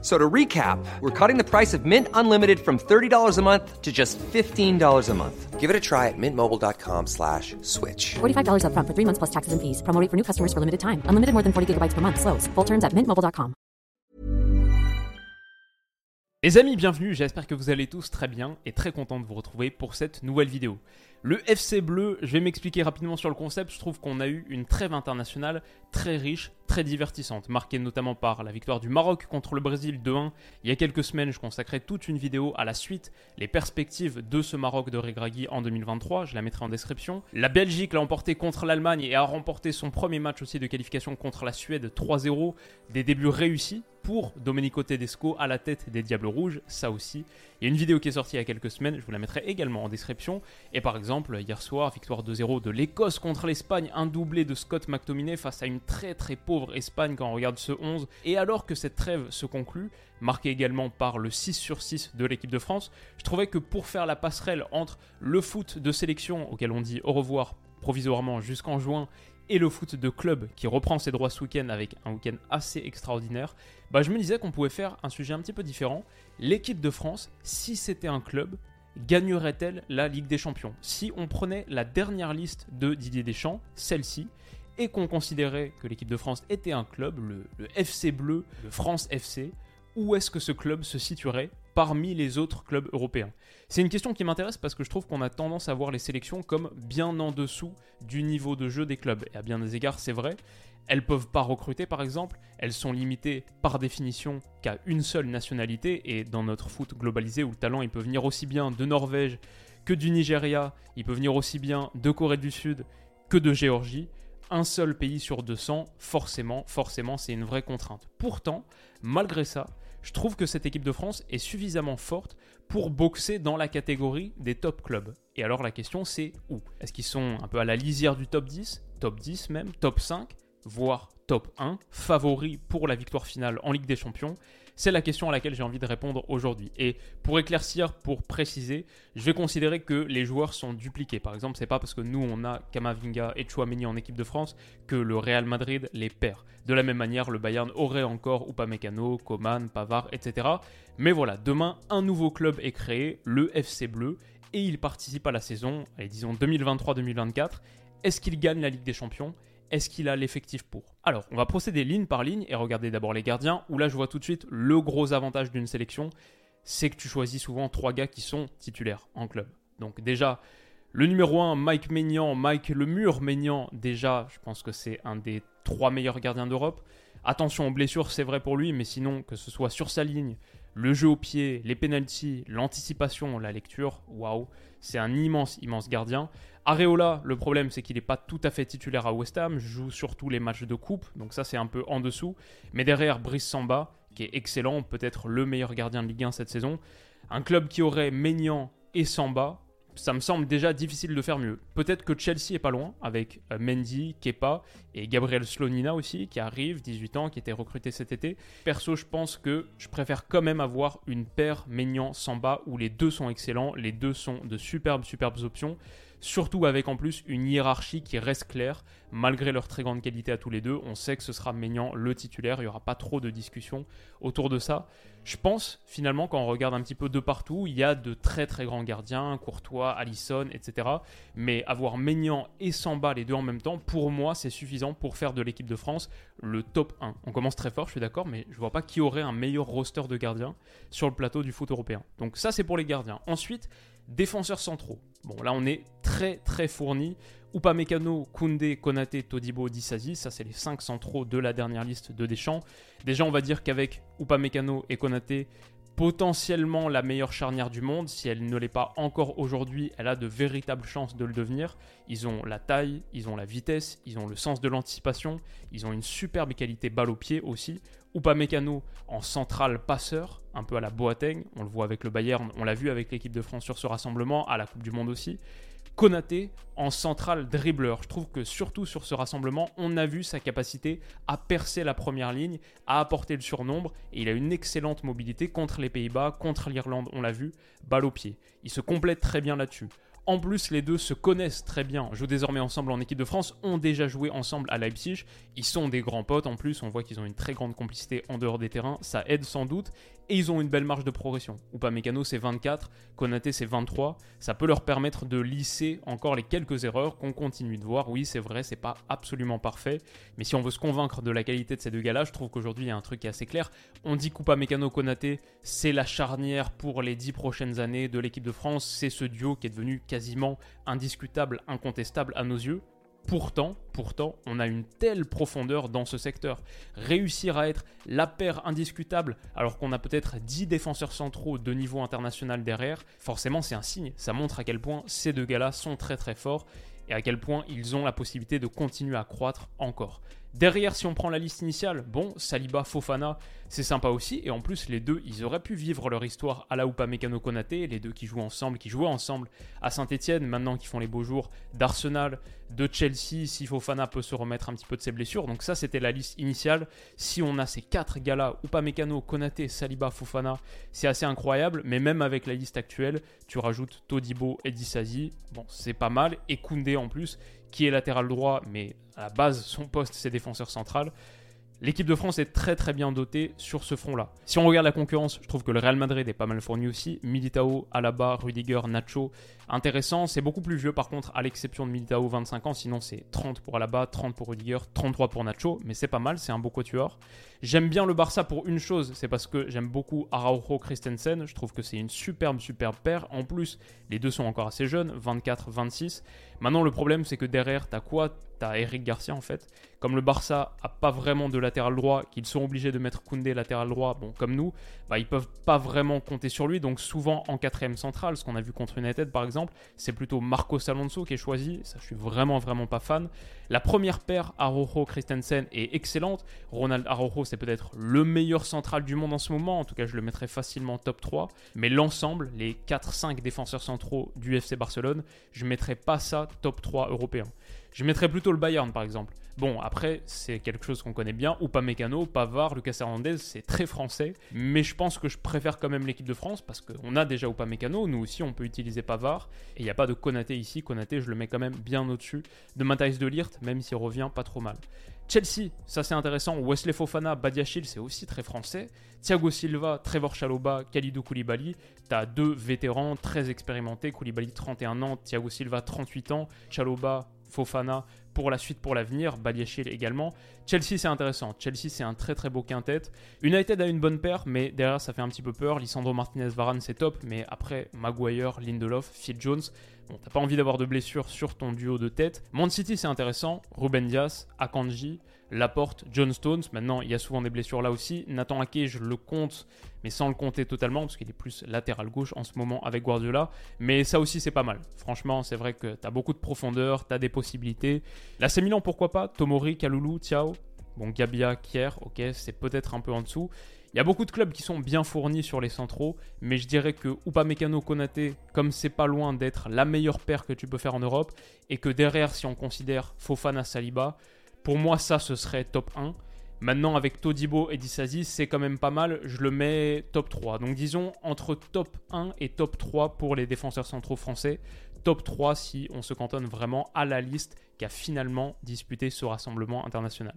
So to recap, we're cutting the price of Mint Unlimited from $30 a month to just $15 a month. Give it a try at mintmobile.com slash switch. $45 upfront for three months plus taxes and fees. Promo rate for new customers for limited time. Unlimited more than 40 gigabytes per month. Slows. Full terms at mintmobile.com. Les amis, bienvenue. J'espère que vous allez tous très bien et très content de vous retrouver pour cette nouvelle vidéo. Le FC Bleu, je vais m'expliquer rapidement sur le concept. Je trouve qu'on a eu une trêve internationale très riche, très divertissante, marquée notamment par la victoire du Maroc contre le Brésil 2-1. Il y a quelques semaines, je consacrais toute une vidéo à la suite, les perspectives de ce Maroc de Regragui en 2023. Je la mettrai en description. La Belgique l'a emporté contre l'Allemagne et a remporté son premier match aussi de qualification contre la Suède 3-0. Des débuts réussis pour Domenico Tedesco à la tête des Diables Rouges, ça aussi. Il y a une vidéo qui est sortie il y a quelques semaines, je vous la mettrai également en description. Et par exemple, hier soir, victoire 2-0 de l'Écosse contre l'Espagne, un doublé de Scott McTominay face à une très très pauvre Espagne quand on regarde ce 11. Et alors que cette trêve se conclut, marquée également par le 6 sur 6 de l'équipe de France, je trouvais que pour faire la passerelle entre le foot de sélection, auquel on dit au revoir provisoirement jusqu'en juin, et le foot de club qui reprend ses droits ce week-end avec un week-end assez extraordinaire, bah je me disais qu'on pouvait faire un sujet un petit peu différent. L'équipe de France, si c'était un club, gagnerait-elle la Ligue des Champions? Si on prenait la dernière liste de Didier Deschamps, celle-ci, et qu'on considérait que l'équipe de France était un club, le, FC Bleu, le France FC, où est-ce que ce club se situerait parmi les autres clubs européens? C'est une question qui m'intéresse parce que je trouve qu'on a tendance à voir les sélections comme bien en dessous du niveau de jeu des clubs. Et à bien des égards, c'est vrai. Elles peuvent pas recruter par exemple, elles sont limitées par définition qu'à une seule nationalité et dans notre foot globalisé où le talent il peut venir aussi bien de Norvège que du Nigeria, il peut venir aussi bien de Corée du Sud que de Géorgie, un seul pays sur 200, forcément, forcément c'est une vraie contrainte. Pourtant, malgré ça, je trouve que cette équipe de France est suffisamment forte pour boxer dans la catégorie des top clubs. Et alors la question c'est où? Est-ce qu'ils sont un peu à la lisière du top 10, top 10 même, top 5 voire top 1, favori pour la victoire finale en Ligue des Champions? C'est la question à laquelle j'ai envie de répondre aujourd'hui. Et pour éclaircir, pour préciser, je vais considérer que les joueurs sont dupliqués. Par exemple, c'est pas parce que nous on a Kamavinga et Chouameni en équipe de France que le Real Madrid les perd. De la même manière, le Bayern aurait encore Upamecano, Coman, Pavard, etc. Mais voilà, demain un nouveau club est créé, le FC Bleu, et il participe à la saison, disons 2023-2024. Est-ce qu'il gagne la Ligue des Champions? Est-ce qu'il a l'effectif pour? Alors, on va procéder ligne par ligne et regarder d'abord les gardiens, où là je vois tout de suite le gros avantage d'une sélection, c'est que tu choisis souvent trois gars qui sont titulaires en club. Donc déjà, le numéro 1, Mike Maignan, Mike Lemur Maignan, déjà, je pense que c'est un des trois meilleurs gardiens d'Europe. Attention aux blessures, c'est vrai pour lui, mais sinon, que ce soit sur sa ligne, le jeu au pied, les penalties, l'anticipation, la lecture, waouh, c'est un immense, immense gardien. Areola, le problème c'est qu'il n'est pas tout à fait titulaire à West Ham, joue surtout les matchs de coupe, donc ça c'est un peu en dessous. Mais derrière, Brice Samba, qui est excellent, peut-être le meilleur gardien de Ligue 1 cette saison. Un club qui aurait Maignan et Samba, ça me semble déjà difficile de faire mieux. Peut-être que Chelsea est pas loin, avec euh, Mendy, Kepa et Gabriel Slonina aussi, qui arrive, 18 ans, qui était recruté cet été. Perso, je pense que je préfère quand même avoir une paire Maignan-Samba où les deux sont excellents, les deux sont de superbes, superbes options. Surtout avec en plus une hiérarchie qui reste claire, malgré leur très grande qualité à tous les deux. On sait que ce sera Maignan le titulaire, il n'y aura pas trop de discussion autour de ça. Je pense finalement quand on regarde un petit peu de partout, il y a de très très grands gardiens, Courtois, Allison, etc. Mais avoir Maignan et Samba les deux en même temps, pour moi c'est suffisant pour faire de l'équipe de France le top 1. On commence très fort, je suis d'accord, mais je vois pas qui aurait un meilleur roster de gardiens sur le plateau du foot européen. Donc ça c'est pour les gardiens. Ensuite, défenseurs centraux. Bon, là, on est très très fourni. Upamecano, Koundé, Konate, Todibo, Disasi, ça c'est les 5 centraux de la dernière liste de Deschamps. Déjà, on va dire qu'avec Upamecano et Konate, potentiellement la meilleure charnière du monde. Si elle ne l'est pas encore aujourd'hui, elle a de véritables chances de le devenir. Ils ont la taille, ils ont la vitesse, ils ont le sens de l'anticipation, ils ont une superbe qualité balle au pied aussi. Upamecano en central passeur, un peu à la Boateng, on le voit avec le Bayern, on l'a vu avec l'équipe de France sur ce rassemblement, à la Coupe du Monde aussi. Konaté en central dribbleur. Je trouve que surtout sur ce rassemblement, on a vu sa capacité à percer la première ligne, à apporter le surnombre, et il a une excellente mobilité contre les Pays-Bas, contre l'Irlande, on l'a vu, balle au pied. Il se complète très bien là-dessus. En plus, les deux se connaissent très bien, jouent désormais ensemble en équipe de France, ont déjà joué ensemble à Leipzig. Ils sont des grands potes en plus, on voit qu'ils ont une très grande complicité en dehors des terrains, ça aide sans doute. Et ils ont une belle marge de progression. Mécano c'est 24, Konaté c'est 23. Ça peut leur permettre de lisser encore les quelques erreurs qu'on continue de voir. Oui, c'est vrai, c'est pas absolument parfait. Mais si on veut se convaincre de la qualité de ces deux gars-là, je trouve qu'aujourd'hui il y a un truc qui est assez clair. On dit Mécano Konaté, c'est la charnière pour les 10 prochaines années de l'équipe de France. C'est ce duo qui est devenu quasiment indiscutable, incontestable à nos yeux. Pourtant, pourtant, on a une telle profondeur dans ce secteur. Réussir à être la paire indiscutable alors qu'on a peut-être 10 défenseurs centraux de niveau international derrière, forcément c'est un signe. Ça montre à quel point ces deux gars-là sont très très forts et à quel point ils ont la possibilité de continuer à croître encore. Derrière, si on prend la liste initiale, bon, Saliba, Fofana, c'est sympa aussi. Et en plus, les deux, ils auraient pu vivre leur histoire à la Upamecano Konaté, les deux qui jouent ensemble, qui jouaient ensemble à Saint-Etienne, maintenant qui font les beaux jours d'Arsenal, de Chelsea, si Fofana peut se remettre un petit peu de ses blessures. Donc ça, c'était la liste initiale. Si on a ces quatre gars-là, Upamecano, Konaté, Saliba, Fofana, c'est assez incroyable. Mais même avec la liste actuelle, tu rajoutes Todibo et Disasi, bon, c'est pas mal. Et Koundé en plus, qui est latéral droit, mais à la base, son poste, c'est défenseur central. L'équipe de France est très très bien dotée sur ce front-là. Si on regarde la concurrence, je trouve que le Real Madrid est pas mal fourni aussi. Militao, Alaba, Rudiger, Nacho, intéressant. C'est beaucoup plus vieux par contre, à l'exception de Militao, 25 ans. Sinon, c'est 30 pour Alaba, 30 pour Rudiger, 33 pour Nacho. Mais c'est pas mal, c'est un beau quatuor. J'aime bien le Barça pour une chose, c'est parce que j'aime beaucoup Araujo Christensen. Je trouve que c'est une superbe, superbe paire. En plus, les deux sont encore assez jeunes, 24, 26. Maintenant, le problème, c'est que derrière, t'as quoi? T'as Eric Garcia en fait. Comme le Barça a pas vraiment de latéral droit, qu'ils sont obligés de mettre Koundé latéral droit, bon comme nous, bah, ils peuvent pas vraiment compter sur lui. Donc souvent en quatrième centrale, ce qu'on a vu contre United par exemple, c'est plutôt Marcos Alonso qui est choisi. Ça, je suis vraiment vraiment pas fan. La première paire Araujo Christensen est excellente. Ronald Araujo, c'est peut-être le meilleur central du monde en ce moment. En tout cas, je le mettrais facilement top 3. Mais l'ensemble, les 4-5 défenseurs centraux du FC Barcelone, je mettrais pas ça top 3 européen. Je mettrais plutôt le Bayern par exemple. Bon, après, c'est quelque chose qu'on connaît bien. Ou pas Mécano, Pavard, Lucas Hernandez, c'est très français. Mais je pense que je préfère quand même l'équipe de France parce qu'on a déjà pas Mécano. Nous aussi, on peut utiliser Pavard. Et il n'y a pas de Konaté ici. Konaté, je le mets quand même bien au-dessus de Matthijs de Lirt, même s'il revient pas trop mal. Chelsea, ça c'est intéressant. Wesley Fofana, Badiachil, c'est aussi très français. Thiago Silva, Trevor Chaloba, Khalidou Koulibaly. T'as deux vétérans très expérimentés. Koulibaly 31 ans, Thiago Silva 38 ans, Chaloba Fofana pour la suite, pour l'avenir, Badiachil également. Chelsea, c'est intéressant. Chelsea, c'est un très très beau quintet. United a une bonne paire, mais derrière, ça fait un petit peu peur. Lisandro Martinez-Varane, c'est top, mais après, Maguire, Lindelof, Phil Jones, bon, t'as pas envie d'avoir de blessures sur ton duo de tête. Man City, c'est intéressant. Ruben Dias, Akanji, Laporte, John Stones. Maintenant, il y a souvent des blessures là aussi. Nathan Ake, je le compte, mais sans le compter totalement, parce qu'il est plus latéral gauche en ce moment avec Guardiola. Mais ça aussi, c'est pas mal. Franchement, c'est vrai que tu as beaucoup de profondeur, tu as des possibilités. La Milan, pourquoi pas? Tomori, Kalulu, Tiao. Bon, Gabia, Kier, ok, c'est peut-être un peu en dessous. Il y a beaucoup de clubs qui sont bien fournis sur les centraux, mais je dirais que Upamecano Konaté, comme c'est pas loin d'être la meilleure paire que tu peux faire en Europe, et que derrière, si on considère Fofana Saliba, pour moi, ça, ce serait top 1. Maintenant, avec Todibo et Disasi, c'est quand même pas mal. Je le mets top 3. Donc, disons entre top 1 et top 3 pour les défenseurs centraux français. Top 3 si on se cantonne vraiment à la liste qui a finalement disputé ce rassemblement international.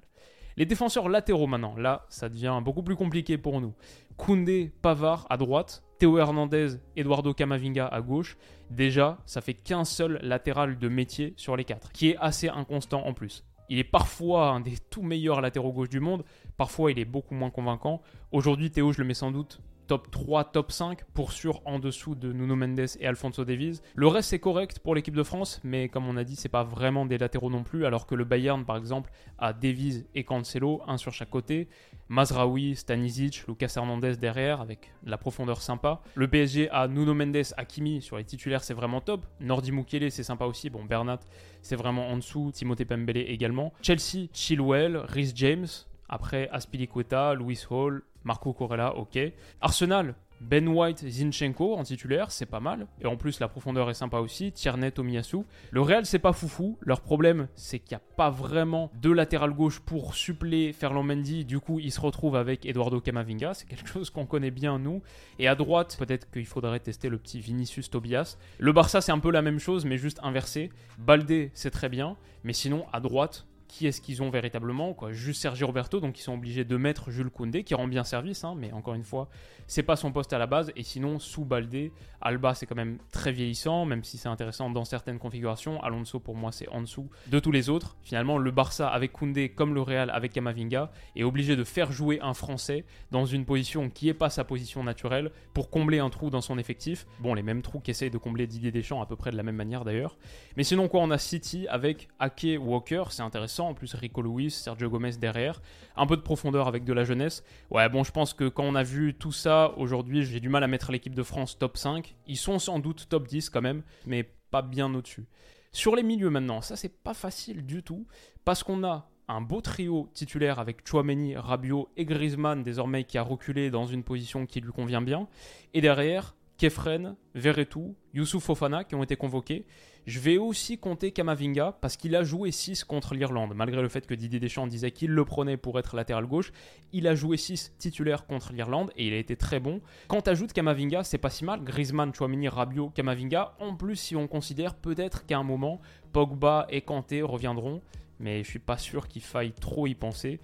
Les défenseurs latéraux maintenant, là, ça devient beaucoup plus compliqué pour nous. Koundé, Pavard à droite, Théo Hernandez, Eduardo Camavinga à gauche. Déjà, ça fait qu'un seul latéral de métier sur les quatre, qui est assez inconstant en plus. Il est parfois un des tout meilleurs latéraux gauche du monde, parfois il est beaucoup moins convaincant. Aujourd'hui, Théo, je le mets sans doute top 3, top 5, pour sûr en dessous de Nuno Mendes et Alfonso Davies. Le reste c'est correct pour l'équipe de France, mais comme on a dit, c'est pas vraiment des latéraux non plus, alors que le Bayern par exemple a Davies et Cancelo, un sur chaque côté, Mazraoui, Stanisic, Lucas Hernandez derrière avec la profondeur sympa. Le PSG a Nuno Mendes, Hakimi sur les titulaires, c'est vraiment top. Nordi Mukele, c'est sympa aussi. Bon, Bernat, c'est vraiment en dessous. Timothée Pembele également. Chelsea, Chilwell, Rhys James. Après, Aspilicueta, Louis Hall, Marco Corella, ok. Arsenal, Ben White, Zinchenko en titulaire, c'est pas mal. Et en plus, la profondeur est sympa aussi. Tierney, Tomiyasu. Le Real, c'est pas foufou. Leur problème, c'est qu'il n'y a pas vraiment de latéral gauche pour suppléer Ferland Mendy. Du coup, ils se retrouvent avec Eduardo Camavinga. C'est quelque chose qu'on connaît bien, nous. Et à droite, peut-être qu'il faudrait tester le petit Vinicius Tobias. Le Barça, c'est un peu la même chose, mais juste inversé. Baldé, c'est très bien. Mais sinon, à droite, qui est-ce qu'ils ont véritablement Juste Sergio Roberto, donc ils sont obligés de mettre Jules Koundé, qui rend bien service, hein, mais encore une fois, c'est pas son poste à la base. Et sinon, sous Baldé, Alba c'est quand même très vieillissant, même si c'est intéressant dans certaines configurations. Alonso pour moi c'est en dessous de tous les autres. Finalement, le Barça avec Koundé, comme le Real avec Camavinga, est obligé de faire jouer un Français dans une position qui n'est pas sa position naturelle pour combler un trou dans son effectif. Bon, les mêmes trous qu'essaye de combler Didier Deschamps à peu près de la même manière d'ailleurs. Mais sinon, quoi, on a City avec Ake Walker, c'est intéressant. En plus, Rico Luis, Sergio Gomez derrière. Un peu de profondeur avec de la jeunesse. Ouais, bon, je pense que quand on a vu tout ça aujourd'hui, j'ai du mal à mettre l'équipe de France top 5. Ils sont sans doute top 10 quand même, mais pas bien au-dessus. Sur les milieux maintenant, ça c'est pas facile du tout, parce qu'on a un beau trio titulaire avec Chouameni, Rabiot et Griezmann désormais qui a reculé dans une position qui lui convient bien. Et derrière, Kefren, Verretou, Youssouf Fofana qui ont été convoqués. Je vais aussi compter Kamavinga parce qu'il a joué 6 contre l'Irlande. Malgré le fait que Didier Deschamps disait qu'il le prenait pour être latéral gauche, il a joué 6 titulaires contre l'Irlande et il a été très bon. Quand ajoutes Kamavinga, c'est pas si mal. Griezmann, Chouamini, Rabiot, Kamavinga. En plus, si on considère peut-être qu'à un moment, Pogba et Kanté reviendront, mais je suis pas sûr qu'il faille trop y penser.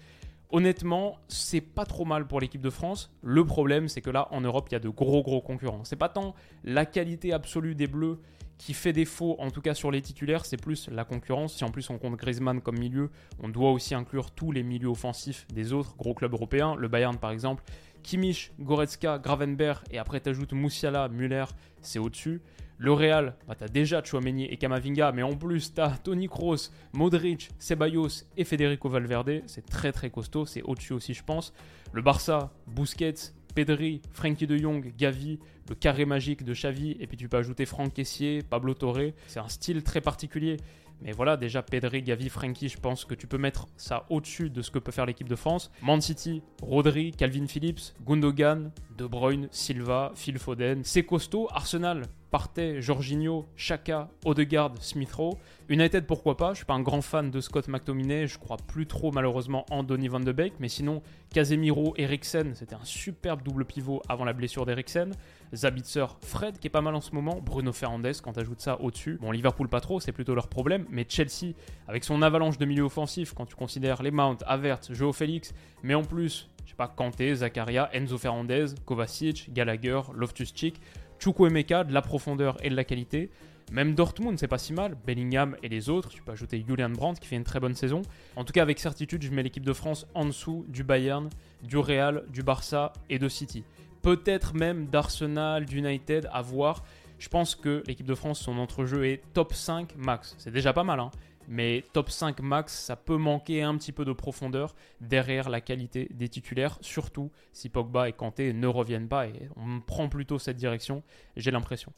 Honnêtement, c'est pas trop mal pour l'équipe de France. Le problème, c'est que là, en Europe, il y a de gros gros concurrents. C'est pas tant la qualité absolue des Bleus qui fait défaut, en tout cas sur les titulaires, c'est plus la concurrence. Si en plus on compte Griezmann comme milieu, on doit aussi inclure tous les milieux offensifs des autres gros clubs européens. Le Bayern, par exemple, Kimmich, Goretzka, Gravenberg, et après t'ajoutes Moussiala, Müller, c'est au-dessus. Le Real, bah, t'as déjà Chouameni et Kamavinga, mais en plus t'as Tony Kroos, Modric, Ceballos et Federico Valverde. C'est très très costaud, c'est au-dessus aussi je pense. Le Barça, Busquets, Pedri, Frankie de Jong, Gavi, le carré magique de Xavi, et puis tu peux ajouter Franck Kessier, Pablo Torre. C'est un style très particulier. Mais voilà, déjà Pedri, Gavi, Frankie, je pense que tu peux mettre ça au-dessus de ce que peut faire l'équipe de France. Man City, Rodri, Calvin Phillips, Gundogan, De Bruyne, Silva, Phil Foden. C'est costaud. Arsenal, Partey, Jorginho, Chaka, Odegaard, Smith Rowe. United, pourquoi pas? Je suis pas un grand fan de Scott McTominay. Je crois plus trop malheureusement en Donny van de Beek. Mais sinon, Casemiro, Eriksen, c'était un superbe double pivot avant la blessure d'Eriksen. Zabitzer, Fred qui est pas mal en ce moment, Bruno Fernandes quand tu ajoutes ça au-dessus. Bon, Liverpool pas trop, c'est plutôt leur problème, mais Chelsea avec son avalanche de milieu offensif quand tu considères les Mount, Avert, Joe Félix, mais en plus, je sais pas, Kanté, Zakaria, Enzo Fernandez, Kovacic, Gallagher, Loftus-Cheek, Chukwuemeka, de la profondeur et de la qualité. Même Dortmund, c'est pas si mal. Bellingham et les autres. Tu peux ajouter Julian Brandt qui fait une très bonne saison. En tout cas, avec certitude, je mets l'équipe de France en dessous du Bayern, du Real, du Barça et de City peut-être même d'Arsenal, d'United à voir. Je pense que l'équipe de France, son entrejeu est top 5 max. C'est déjà pas mal, hein mais top 5 max, ça peut manquer un petit peu de profondeur derrière la qualité des titulaires, surtout si Pogba et Kanté ne reviennent pas, et on prend plutôt cette direction, j'ai l'impression.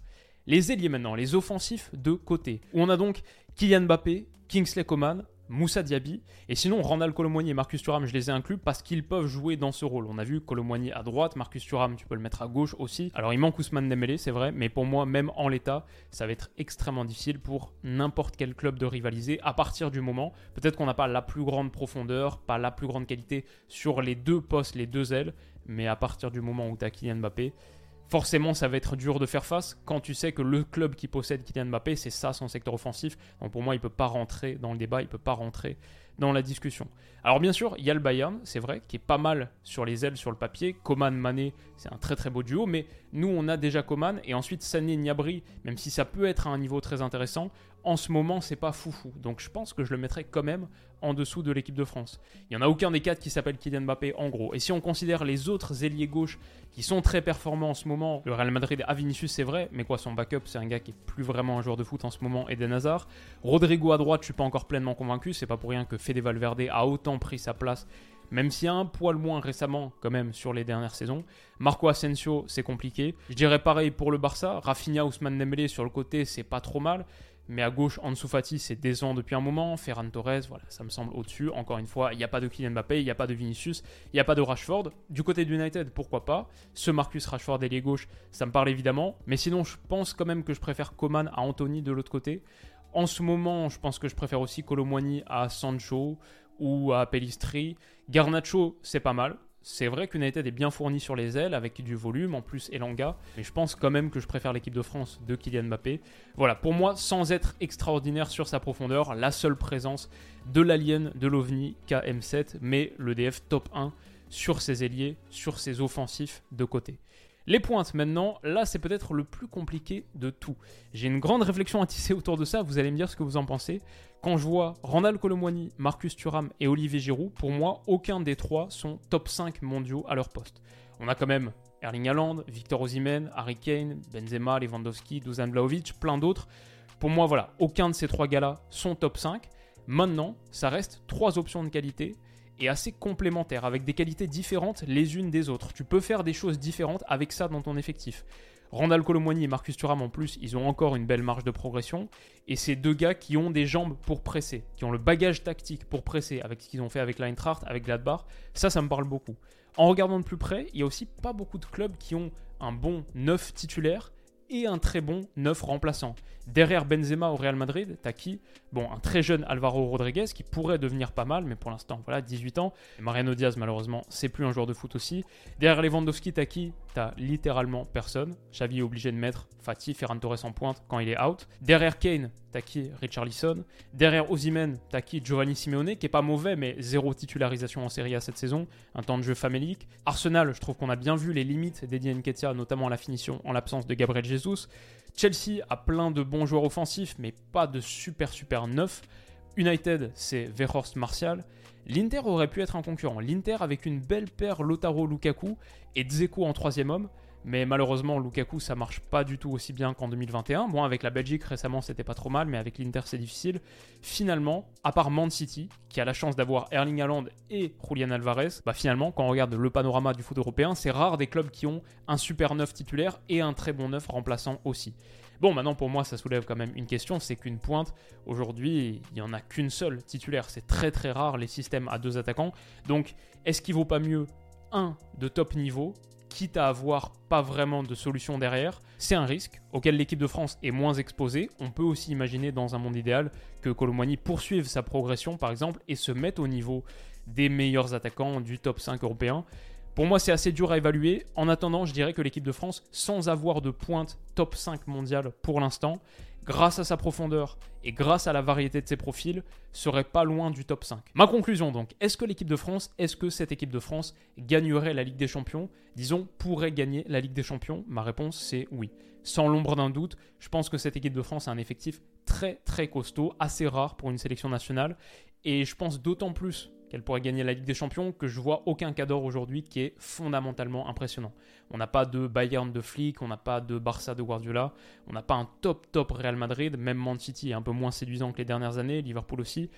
Les ailiers maintenant, les offensifs de côté, on a donc Kylian Mbappé, Kingsley Coman, Moussa Diaby. Et sinon, Randall Colomboigny et Marcus Thuram, je les ai inclus parce qu'ils peuvent jouer dans ce rôle. On a vu Colomboigny à droite, Marcus Thuram, tu peux le mettre à gauche aussi. Alors, il manque Ousmane Dembélé, c'est vrai, mais pour moi, même en l'état, ça va être extrêmement difficile pour n'importe quel club de rivaliser à partir du moment. Peut-être qu'on n'a pas la plus grande profondeur, pas la plus grande qualité sur les deux postes, les deux ailes, mais à partir du moment où tu as Kylian Mbappé, forcément ça va être dur de faire face quand tu sais que le club qui possède Kylian Mbappé, c'est ça son secteur offensif. Donc pour moi, il ne peut pas rentrer dans le débat, il ne peut pas rentrer dans la discussion. Alors bien sûr, il y a le Bayern, c'est vrai, qui est pas mal sur les ailes, sur le papier. Coman, Mané, c'est un très très beau duo, mais nous on a déjà Coman et ensuite Sané, Niabri, même si ça peut être à un niveau très intéressant, en ce moment c'est pas foufou. Donc je pense que je le mettrai quand même en dessous de l'équipe de France. Il n'y en a aucun des quatre qui s'appelle Kylian Mbappé en gros. Et si on considère les autres ailiers gauche qui sont très performants en ce moment, le Real Madrid à Vinicius c'est vrai, mais quoi son backup c'est un gars qui est plus vraiment un joueur de foot en ce moment, Eden Hazard. Rodrigo à droite je suis pas encore pleinement convaincu, c'est pas pour rien que Fede Valverde a autant pris sa place même s'il y a un poil moins récemment quand même sur les dernières saisons. Marco Asensio, c'est compliqué. Je dirais pareil pour le Barça. Rafinha, Ousmane Dembélé sur le côté, c'est pas trop mal. Mais à gauche, Ansu Fati, c'est décevant depuis un moment. Ferran Torres, voilà, ça me semble au-dessus. Encore une fois, il n'y a pas de Kylian Mbappé, il n'y a pas de Vinicius, il n'y a pas de Rashford. Du côté de United, pourquoi pas? Ce Marcus Rashford ailier gauche, ça me parle évidemment. Mais sinon, je pense quand même que je préfère Coman à Anthony de l'autre côté. En ce moment, je pense que je préfère aussi Colomwani à Sancho ou à Pellistri. Garnacho, c'est pas mal. C'est vrai qu'United est bien fourni sur les ailes avec du volume, en plus Elanga, mais je pense quand même que je préfère l'équipe de France de Kylian Mbappé. Voilà, pour moi, sans être extraordinaire sur sa profondeur, la seule présence de l'alien de l'OVNI KM7, mais le DF top 1 sur ses ailiers, sur ses offensifs de côté. Les pointes maintenant, là c'est peut-être le plus compliqué de tout. J'ai une grande réflexion à tisser autour de ça, vous allez me dire ce que vous en pensez. Quand je vois Randall Colomwani, Marcus Thuram et Olivier Giroud, pour moi aucun des trois sont top 5 mondiaux à leur poste. On a quand même Erling Haaland, Victor Osimhen, Harry Kane, Benzema, Lewandowski, Dusan Vlaovic, plein d'autres. Pour moi voilà, aucun de ces trois gars-là sont top 5. Maintenant, ça reste trois options de qualité et assez complémentaires, avec des qualités différentes les unes des autres. Tu peux faire des choses différentes avec ça dans ton effectif. Randall Colomwani et Marcus Thuram en plus, ils ont encore une belle marge de progression. Et c'est deux gars qui ont des jambes pour presser, qui ont le bagage tactique pour presser avec ce qu'ils ont fait avec l'Eintracht, avec Gladbach. Ça, ça me parle beaucoup. En regardant de plus près, il y a aussi pas beaucoup de clubs qui ont un bon 9 titulaire et un très bon 9 remplaçant. Derrière Benzema au Real Madrid, t'as qui? Bon, un très jeune Alvaro Rodriguez qui pourrait devenir pas mal, mais pour l'instant, voilà, 18 ans. Mariano Diaz, malheureusement, c'est plus un joueur de foot aussi. Derrière Lewandowski, t'as qui? T'as littéralement personne. Xavi est obligé de mettre Fatih, Ferran Torres en pointe quand il est out. Derrière Kane, t'as qui? Richarlison. Derrière Ozymen, t'as qui? Giovanni Simeone, qui est pas mauvais, mais zéro titularisation en Serie A cette saison. Un temps de jeu famélique. Arsenal, je trouve qu'on a bien vu les limites d'Eddie Nketiah, notamment à la finition, en l'absence de Gabriel Jesus. Chelsea a plein de bons joueurs offensifs, mais pas de super super neufs. United, c'est Verhorst Martial. L'Inter aurait pu être un concurrent. L'Inter avec une belle paire Lotaro Lukaku et Dzeko en troisième homme. Mais malheureusement, Lukaku, ça marche pas du tout aussi bien qu'en 2021. Bon, avec la Belgique récemment, c'était pas trop mal, mais avec l'Inter, c'est difficile. Finalement, à part Man City, qui a la chance d'avoir Erling Haaland et Julian Alvarez, bah finalement, quand on regarde le panorama du foot européen, c'est rare des clubs qui ont un super neuf titulaire et un très bon neuf remplaçant aussi. Bon, maintenant pour moi, ça soulève quand même une question, c'est qu'une pointe, aujourd'hui, il n'y en a qu'une seule titulaire. C'est très très rare les systèmes à deux attaquants. Donc, est-ce qu'il vaut pas mieux un de top niveau quitte à avoir pas vraiment de solution derrière, c'est un risque auquel l'équipe de France est moins exposée. On peut aussi imaginer dans un monde idéal que Colomani poursuive sa progression par exemple et se mette au niveau des meilleurs attaquants du top 5 européen. Pour moi, c'est assez dur à évaluer. En attendant, je dirais que l'équipe de France, sans avoir de pointe top 5 mondial pour l'instant, grâce à sa profondeur et grâce à la variété de ses profils, serait pas loin du top 5. Ma conclusion donc, est-ce que l'équipe de France, est-ce que cette équipe de France gagnerait la Ligue des Champions? Disons, pourrait gagner la Ligue des Champions? Ma réponse c'est oui. Sans l'ombre d'un doute, je pense que cette équipe de France a un effectif très très costaud, assez rare pour une sélection nationale, et je pense d'autant plus qu'elle pourrait gagner la Ligue des Champions, que je vois aucun cadre aujourd'hui qui est fondamentalement impressionnant. On n'a pas de Bayern de Flick, on n'a pas de Barça de Guardiola, on n'a pas un top top Real Madrid, même Man City est un peu moins séduisant que les dernières années, Liverpool aussi.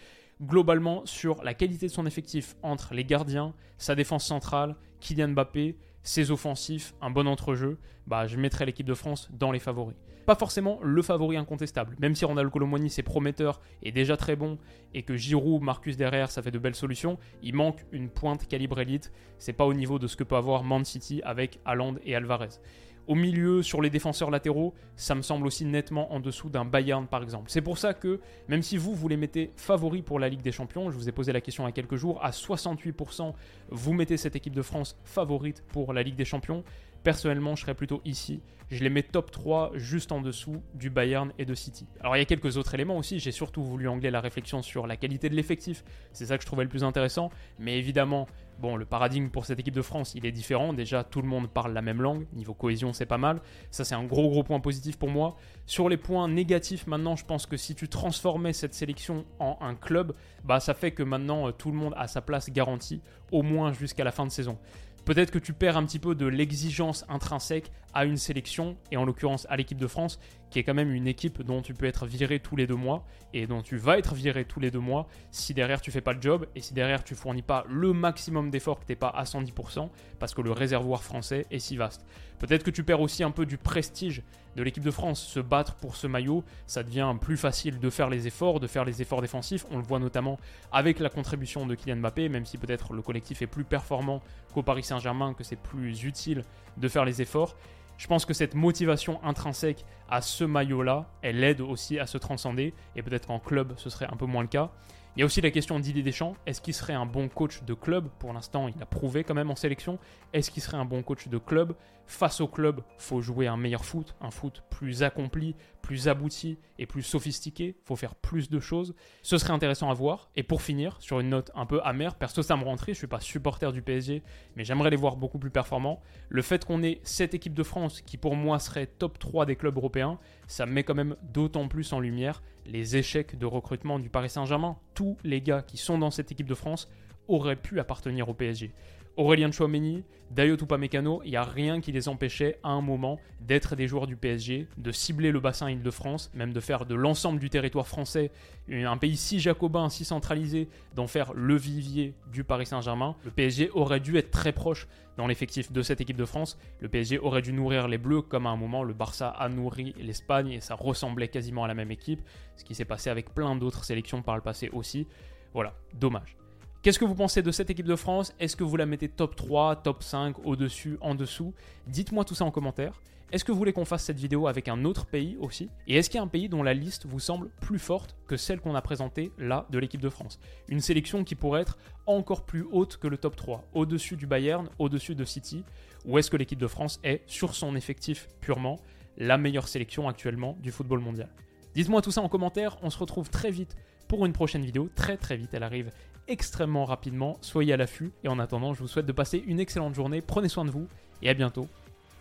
Globalement, sur la qualité de son effectif entre les gardiens, sa défense centrale, Kylian Mbappé, ses offensifs, un bon entrejeu, bah, je mettrai l'équipe de France dans les favoris. Pas forcément le favori incontestable, même si Ronald Colomoni c'est prometteur et déjà très bon, et que Giroud, Marcus derrière, ça fait de belles solutions, il manque une pointe calibre élite, c'est pas au niveau de ce que peut avoir Man City avec Haaland et Alvarez. Au milieu, sur les défenseurs latéraux, ça me semble aussi nettement en dessous d'un Bayern par exemple. C'est pour ça que, même si vous, vous les mettez favoris pour la Ligue des Champions, je vous ai posé la question il y a quelques jours, à 68%, vous mettez cette équipe de France favorite pour la Ligue des Champions. Personnellement, je serais plutôt ici. Je les mets top 3 juste en dessous du Bayern et de City. Alors il y a quelques autres éléments aussi. J'ai surtout voulu angler la réflexion sur la qualité de l'effectif. C'est ça que je trouvais le plus intéressant. Mais évidemment, bon, le paradigme pour cette équipe de France, il est différent. Déjà, tout le monde parle la même langue. Niveau cohésion, c'est pas mal. Ça, c'est un gros gros point positif pour moi. Sur les points négatifs, maintenant, je pense que si tu transformais cette sélection en un club, bah ça fait que maintenant euh, tout le monde a sa place garantie, au moins jusqu'à la fin de saison. Peut-être que tu perds un petit peu de l'exigence intrinsèque à une sélection, et en l'occurrence à l'équipe de France, qui est quand même une équipe dont tu peux être viré tous les deux mois et dont tu vas être viré tous les deux mois si derrière tu fais pas le job et si derrière tu fournis pas le maximum d'efforts que t'es pas à 110% parce que le réservoir français est si vaste. Peut-être que tu perds aussi un peu du prestige de l'équipe de France. Se battre pour ce maillot, ça devient plus facile de faire les efforts, de faire les efforts défensifs. On le voit notamment avec la contribution de Kylian Mbappé, même si peut-être le collectif est plus performant qu'au Paris Saint-Germain, que c'est plus utile de faire les efforts. Je pense que cette motivation intrinsèque à ce maillot-là, elle aide aussi à se transcender, et peut-être qu'en club, ce serait un peu moins le cas. Il y a aussi la question d'idée Deschamps. Est-ce qu'il serait un bon coach de club? Pour l'instant, il a prouvé quand même en sélection. Est-ce qu'il serait un bon coach de club? Face au club, faut jouer un meilleur foot, un foot plus accompli, plus abouti et plus sophistiqué. faut faire plus de choses. Ce serait intéressant à voir. Et pour finir, sur une note un peu amère, perso ça me rend triste, je suis pas supporter du PSG, mais j'aimerais les voir beaucoup plus performants. Le fait qu'on ait cette équipe de France qui pour moi serait top 3 des clubs européens, ça met quand même d'autant plus en lumière les échecs de recrutement du Paris Saint-Germain. Tous les gars qui sont dans cette équipe de France auraient pu appartenir au PSG. Aurélien Chouameni, Dayo Mécano, il n'y a rien qui les empêchait à un moment d'être des joueurs du PSG, de cibler le bassin Île-de-France, même de faire de l'ensemble du territoire français un pays si jacobin, si centralisé, d'en faire le vivier du Paris Saint-Germain. Le PSG aurait dû être très proche dans l'effectif de cette équipe de France. Le PSG aurait dû nourrir les Bleus comme à un moment le Barça a nourri l'Espagne et ça ressemblait quasiment à la même équipe, ce qui s'est passé avec plein d'autres sélections par le passé aussi. Voilà, dommage. Qu'est-ce que vous pensez de cette équipe de France? Est-ce que vous la mettez top 3, top 5, au-dessus, en dessous? Dites-moi tout ça en commentaire. Est-ce que vous voulez qu'on fasse cette vidéo avec un autre pays aussi? Et est-ce qu'il y a un pays dont la liste vous semble plus forte que celle qu'on a présentée là de l'équipe de France? Une sélection qui pourrait être encore plus haute que le top 3, au-dessus du Bayern, au-dessus de City? Ou est-ce que l'équipe de France est, sur son effectif purement, la meilleure sélection actuellement du football mondial? Dites-moi tout ça en commentaire, on se retrouve très vite pour une prochaine vidéo, très très vite, elle arrive extrêmement rapidement. Soyez à l'affût et en attendant, je vous souhaite de passer une excellente journée. Prenez soin de vous et à bientôt.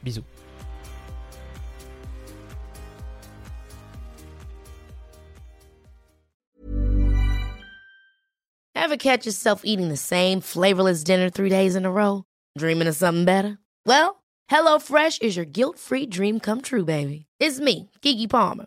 Bisous. Ever catch yourself eating the same flavorless dinner three days in a row? Dreaming of something better? Well, HelloFresh is your guilt-free dream come true, baby. It's me, Kiki Palmer.